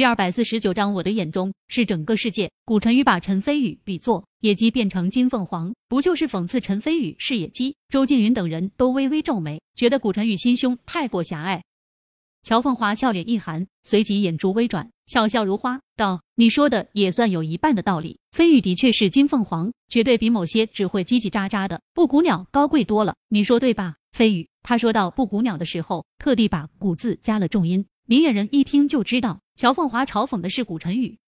第二百四十九章，我的眼中是整个世界。古晨宇把陈飞宇比作野鸡变成金凤凰，不就是讽刺陈飞宇是野鸡？周静云等人都微微皱眉，觉得古晨宇心胸太过狭隘。乔凤华俏脸一寒，随即眼珠微转，巧笑如花，道：“你说的也算有一半的道理。飞宇的确是金凤凰，绝对比某些只会叽叽喳喳的布谷鸟高贵多了。你说对吧？”飞宇，他说到布谷鸟的时候，特地把“谷”字加了重音。明眼人一听就知道，乔凤华嘲讽的是古晨宇。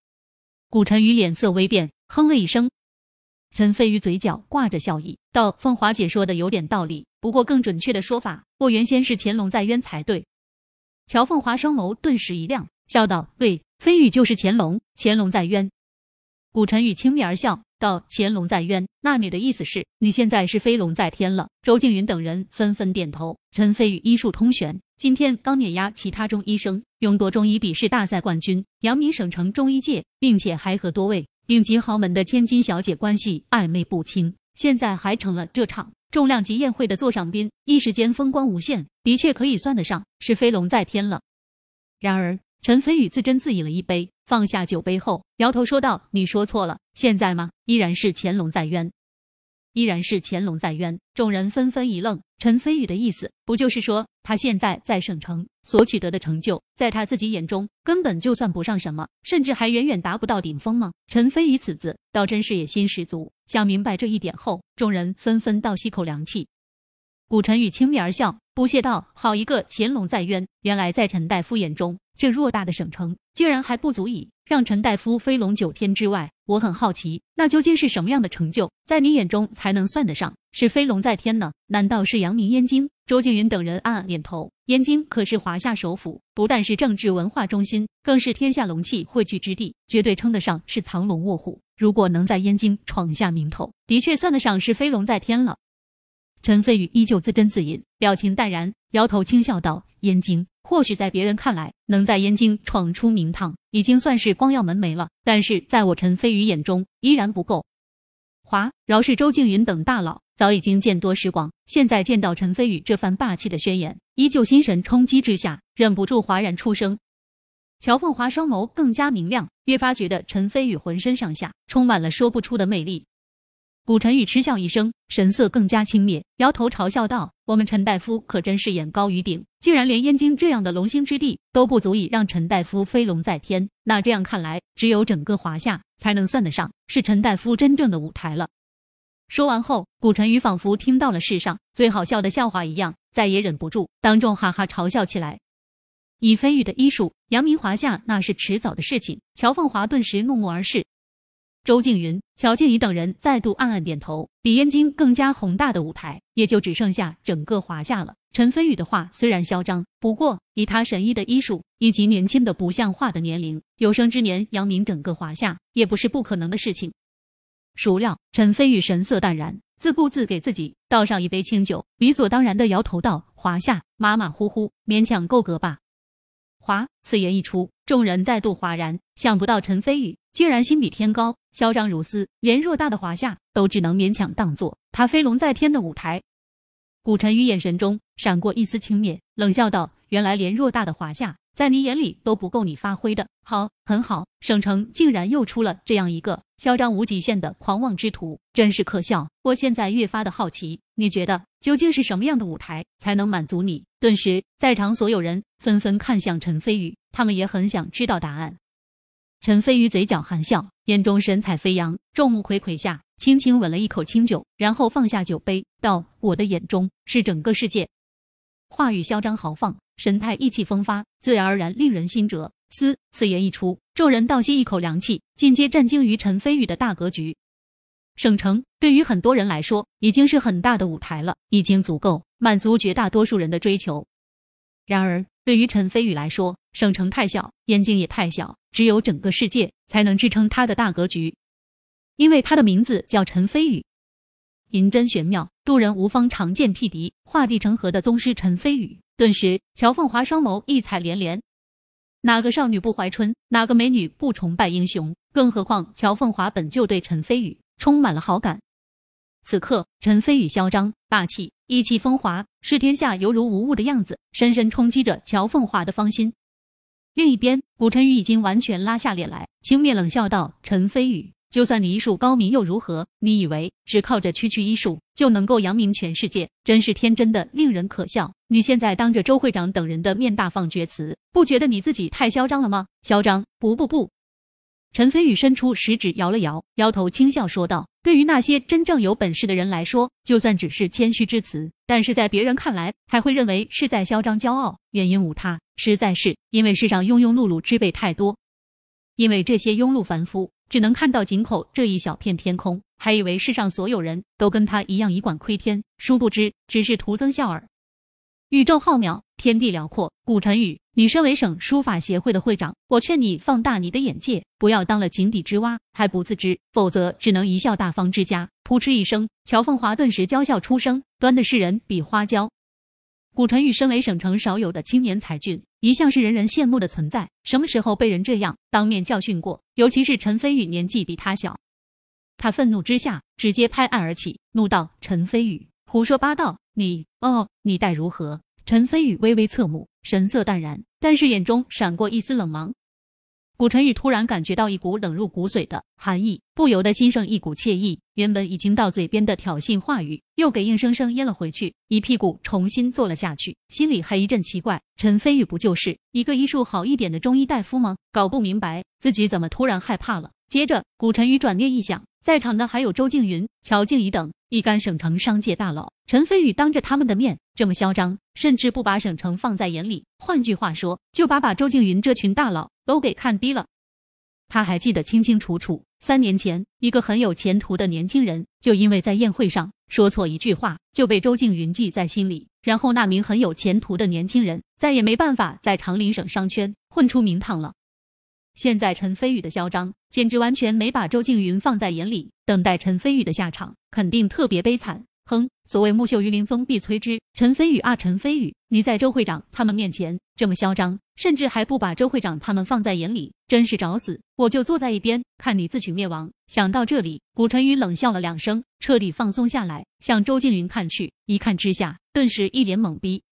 古晨宇脸色微变，哼了一声。陈飞宇嘴角挂着笑意，道：“凤华姐说的有点道理，不过更准确的说法，我原先是乾隆在渊才对。”乔凤华双眸顿时一亮，笑道：“对，飞宇就是乾隆，乾隆在渊。”古晨宇轻蔑而笑道：“乾隆在渊，那你的意思是，你现在是飞龙在天了？”周静云等人纷纷点头。陈飞宇医术通玄。今天刚碾压其他中医生，勇夺中医笔试大赛冠军，扬名省城中医界，并且还和多位顶级豪门的千金小姐关系暧昧不清，现在还成了这场重量级宴会的座上宾，一时间风光无限，的确可以算得上是飞龙在天了。然而，陈飞宇自斟自饮了一杯，放下酒杯后，摇头说道：“你说错了，现在吗？依然是乾隆在渊。”依然是乾隆在渊，众人纷纷一愣。陈飞宇的意思，不就是说他现在在省城所取得的成就，在他自己眼中根本就算不上什么，甚至还远远达不到顶峰吗？陈飞宇此子倒真是野心十足。想明白这一点后，众人纷纷倒吸口凉气。古晨宇轻蔑而笑，不屑道：“好一个乾隆在渊！原来在陈大夫眼中，这偌大的省城，竟然还不足以让陈大夫飞龙九天之外。”我很好奇，那究竟是什么样的成就，在你眼中才能算得上是飞龙在天呢？难道是扬名燕京？周静云等人暗暗点头。燕京可是华夏首府，不但是政治文化中心，更是天下龙气汇聚之地，绝对称得上是藏龙卧虎。如果能在燕京闯下名头，的确算得上是飞龙在天了。陈飞宇依旧自斟自饮，表情淡然，摇头轻笑道：“燕京。”或许在别人看来，能在燕京闯出名堂，已经算是光耀门楣了。但是在我陈飞宇眼中，依然不够。华饶是周静云等大佬，早已经见多识广，现在见到陈飞宇这番霸气的宣言，依旧心神冲击之下，忍不住哗然出声。乔凤华双眸更加明亮，越发觉得陈飞宇浑身上下充满了说不出的魅力。古晨宇嗤笑一声，神色更加轻蔑，摇头嘲笑道：“我们陈大夫可真是眼高于顶，竟然连燕京这样的龙兴之地都不足以让陈大夫飞龙在天。那这样看来，只有整个华夏才能算得上是陈大夫真正的舞台了。”说完后，古晨宇仿佛听到了世上最好笑的笑话一样，再也忍不住，当众哈哈嘲笑起来。以飞宇的医术扬名华夏，那是迟早的事情。乔凤华顿时怒目而视。周静云、乔静怡等人再度暗暗点头。比燕京更加宏大的舞台，也就只剩下整个华夏了。陈飞宇的话虽然嚣张，不过以他神医的医术以及年轻的不像话的年龄，有生之年扬名整个华夏，也不是不可能的事情。孰料陈飞宇神色淡然，自顾自给自己倒上一杯清酒，理所当然的摇头道：“华夏，马马虎虎，勉强够格吧。”华此言一出，众人再度哗然，想不到陈飞宇。竟然心比天高，嚣张如斯，连偌大的华夏都只能勉强当做他飞龙在天的舞台。古晨宇眼神中闪过一丝轻蔑，冷笑道：“原来连偌大的华夏，在你眼里都不够你发挥的。好，很好，省城竟然又出了这样一个嚣张无极限的狂妄之徒，真是可笑。我现在越发的好奇，你觉得究竟是什么样的舞台才能满足你？”顿时，在场所有人纷纷看向陈飞宇，他们也很想知道答案。陈飞宇嘴角含笑，眼中神采飞扬，众目睽睽下，轻轻吻了一口清酒，然后放下酒杯，道：“我的眼中是整个世界。”话语嚣张豪放，神态意气风发，自然而然令人心折。嘶！此言一出，众人倒吸一口凉气，尽皆震惊于陈飞宇的大格局。省城对于很多人来说，已经是很大的舞台了，已经足够满足绝大多数人的追求。然而，对于陈飞宇来说，省城太小，燕京也太小。只有整个世界才能支撑他的大格局，因为他的名字叫陈飞宇。银针玄妙，渡人无方，长剑辟敌，画地成河的宗师陈飞宇。顿时，乔凤华双眸异彩连连。哪个少女不怀春？哪个美女不崇拜英雄？更何况乔凤华本就对陈飞宇充满了好感。此刻，陈飞宇嚣张霸气、意气风华，视天下犹如无物的样子，深深冲击着乔凤华的芳心。另一边，古晨宇已经完全拉下脸来，轻蔑冷笑道：“陈飞宇。”就算你医术高明又如何？你以为只靠着区区医术就能够扬名全世界？真是天真的令人可笑！你现在当着周会长等人的面大放厥词，不觉得你自己太嚣张了吗？嚣张？不不不！陈飞宇伸出食指摇了摇，摇头轻笑说道：“对于那些真正有本事的人来说，就算只是谦虚之词，但是在别人看来，还会认为是在嚣张骄傲。原因无他，实在是因为世上庸庸碌碌之辈太多，因为这些庸碌凡夫。”只能看到井口这一小片天空，还以为世上所有人都跟他一样以管窥天，殊不知只是徒增笑耳。宇宙浩渺，天地辽阔，古晨宇，你身为省书法协会的会长，我劝你放大你的眼界，不要当了井底之蛙还不自知，否则只能贻笑大方之家。扑哧一声，乔凤华顿时娇笑出声，端的是人比花娇。古晨宇身为省城少有的青年才俊，一向是人人羡慕的存在。什么时候被人这样当面教训过？尤其是陈飞宇年纪比他小，他愤怒之下直接拍案而起，怒道：“陈飞宇，胡说八道！你哦，你待如何？”陈飞宇微微侧目，神色淡然，但是眼中闪过一丝冷芒。古晨宇突然感觉到一股冷入骨髓的寒意，不由得心生一股惬意。原本已经到嘴边的挑衅话语，又给硬生生咽了回去，一屁股重新坐了下去，心里还一阵奇怪：陈飞宇不就是一个医术好一点的中医大夫吗？搞不明白自己怎么突然害怕了。接着，古晨宇转念一想，在场的还有周静云、乔静怡等一干省城商界大佬，陈飞宇当着他们的面这么嚣张，甚至不把省城放在眼里，换句话说，就把把周静云这群大佬。都给看低了。他还记得清清楚楚，三年前，一个很有前途的年轻人，就因为在宴会上说错一句话，就被周静云记在心里。然后，那名很有前途的年轻人再也没办法在长林省商圈混出名堂了。现在，陈飞宇的嚣张简直完全没把周静云放在眼里，等待陈飞宇的下场肯定特别悲惨。哼，所谓木秀于林，风必摧之。陈飞宇啊，陈飞宇，你在周会长他们面前这么嚣张，甚至还不把周会长他们放在眼里，真是找死！我就坐在一边看你自取灭亡。想到这里，古晨宇冷笑了两声，彻底放松下来，向周静云看去。一看之下，顿时一脸懵逼。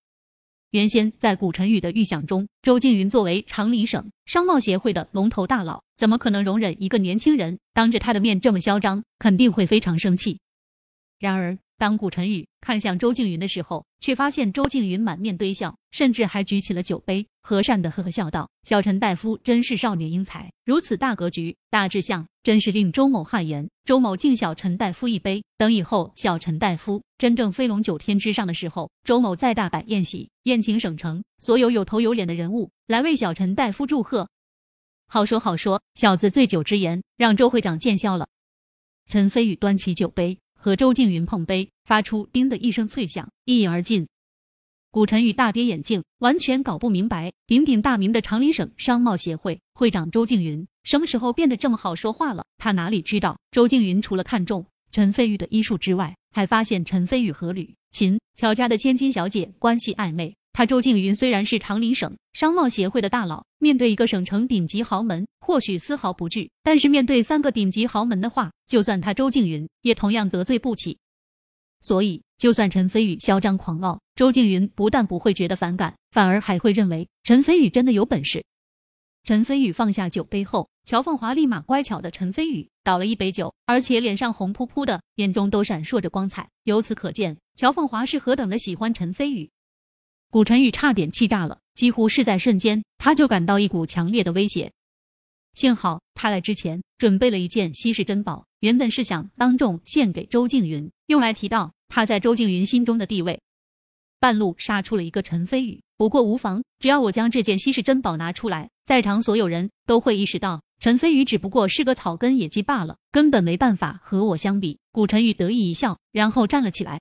原先在古晨宇的预想中，周静云作为长宁省商贸协会的龙头大佬，怎么可能容忍一个年轻人当着他的面这么嚣张？肯定会非常生气。然而。当古晨宇看向周静云的时候，却发现周静云满面堆笑，甚至还举起了酒杯，和善的呵呵笑道：“小陈大夫真是少年英才，如此大格局、大志向，真是令周某汗颜。周某敬小陈大夫一杯，等以后小陈大夫真正飞龙九天之上的时候，周某再大摆宴席，宴请省城所有有头有脸的人物来为小陈大夫祝贺。好说好说，小子醉酒之言让周会长见笑了。”陈飞宇端起酒杯。和周静云碰杯，发出“叮”的一声脆响，一饮而尽。古晨宇大跌眼镜，完全搞不明白，鼎鼎大名的长林省商贸协会会长周静云什么时候变得这么好说话了？他哪里知道，周静云除了看中陈飞宇的医术之外，还发现陈飞宇和吕秦乔家的千金小姐关系暧昧。他周静云虽然是长林省商贸协会的大佬，面对一个省城顶级豪门，或许丝毫不惧；但是面对三个顶级豪门的话，就算他周静云，也同样得罪不起。所以，就算陈飞宇嚣张狂傲，周静云不但不会觉得反感，反而还会认为陈飞宇真的有本事。陈飞宇放下酒杯后，乔凤华立马乖巧的陈飞宇倒了一杯酒，而且脸上红扑扑的，眼中都闪烁着光彩。由此可见，乔凤华是何等的喜欢陈飞宇。古晨宇差点气炸了，几乎是在瞬间，他就感到一股强烈的威胁。幸好他来之前准备了一件稀世珍宝，原本是想当众献给周静云，用来提到他在周静云心中的地位。半路杀出了一个陈飞宇，不过无妨，只要我将这件稀世珍宝拿出来，在场所有人都会意识到陈飞宇只不过是个草根野鸡罢了，根本没办法和我相比。古晨宇得意一笑，然后站了起来。